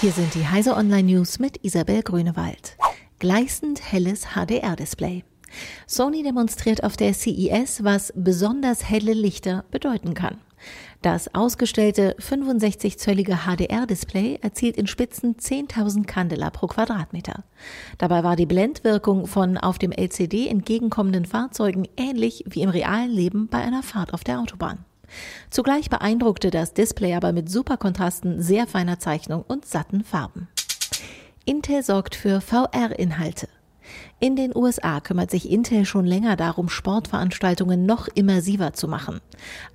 Hier sind die Heise Online News mit Isabel Grünewald. Gleißend helles HDR-Display. Sony demonstriert auf der CES, was besonders helle Lichter bedeuten kann. Das ausgestellte 65-zöllige HDR-Display erzielt in Spitzen 10.000 Candela pro Quadratmeter. Dabei war die Blendwirkung von auf dem LCD entgegenkommenden Fahrzeugen ähnlich wie im realen Leben bei einer Fahrt auf der Autobahn. Zugleich beeindruckte das Display aber mit Superkontrasten, sehr feiner Zeichnung und satten Farben. Intel sorgt für VR-Inhalte. In den USA kümmert sich Intel schon länger darum, Sportveranstaltungen noch immersiver zu machen.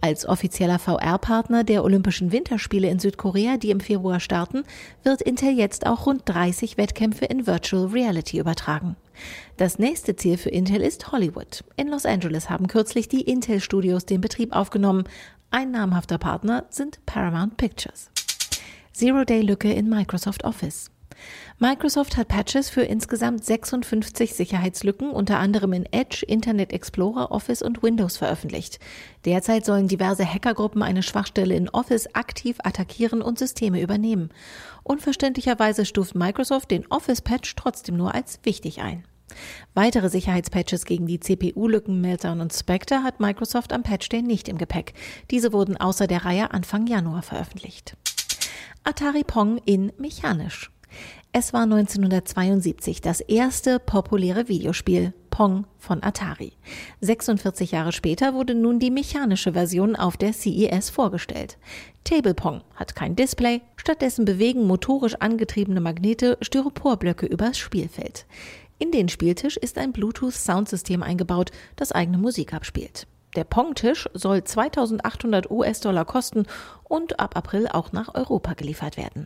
Als offizieller VR-Partner der Olympischen Winterspiele in Südkorea, die im Februar starten, wird Intel jetzt auch rund 30 Wettkämpfe in Virtual Reality übertragen. Das nächste Ziel für Intel ist Hollywood. In Los Angeles haben kürzlich die Intel Studios den Betrieb aufgenommen. Ein namhafter Partner sind Paramount Pictures. Zero-Day-Lücke in Microsoft Office. Microsoft hat Patches für insgesamt 56 Sicherheitslücken, unter anderem in Edge, Internet Explorer, Office und Windows veröffentlicht. Derzeit sollen diverse Hackergruppen eine Schwachstelle in Office aktiv attackieren und Systeme übernehmen. Unverständlicherweise stuft Microsoft den Office-Patch trotzdem nur als wichtig ein. Weitere Sicherheitspatches gegen die CPU-Lücken Meltdown und Spectre hat Microsoft am Patch Day nicht im Gepäck. Diese wurden außer der Reihe Anfang Januar veröffentlicht. Atari Pong in mechanisch. Es war 1972 das erste populäre Videospiel Pong von Atari. 46 Jahre später wurde nun die mechanische Version auf der CES vorgestellt. Table Pong hat kein Display, stattdessen bewegen motorisch angetriebene Magnete Styroporblöcke übers Spielfeld. In den Spieltisch ist ein Bluetooth-Soundsystem eingebaut, das eigene Musik abspielt. Der Pong-Tisch soll 2800 US-Dollar kosten und ab April auch nach Europa geliefert werden.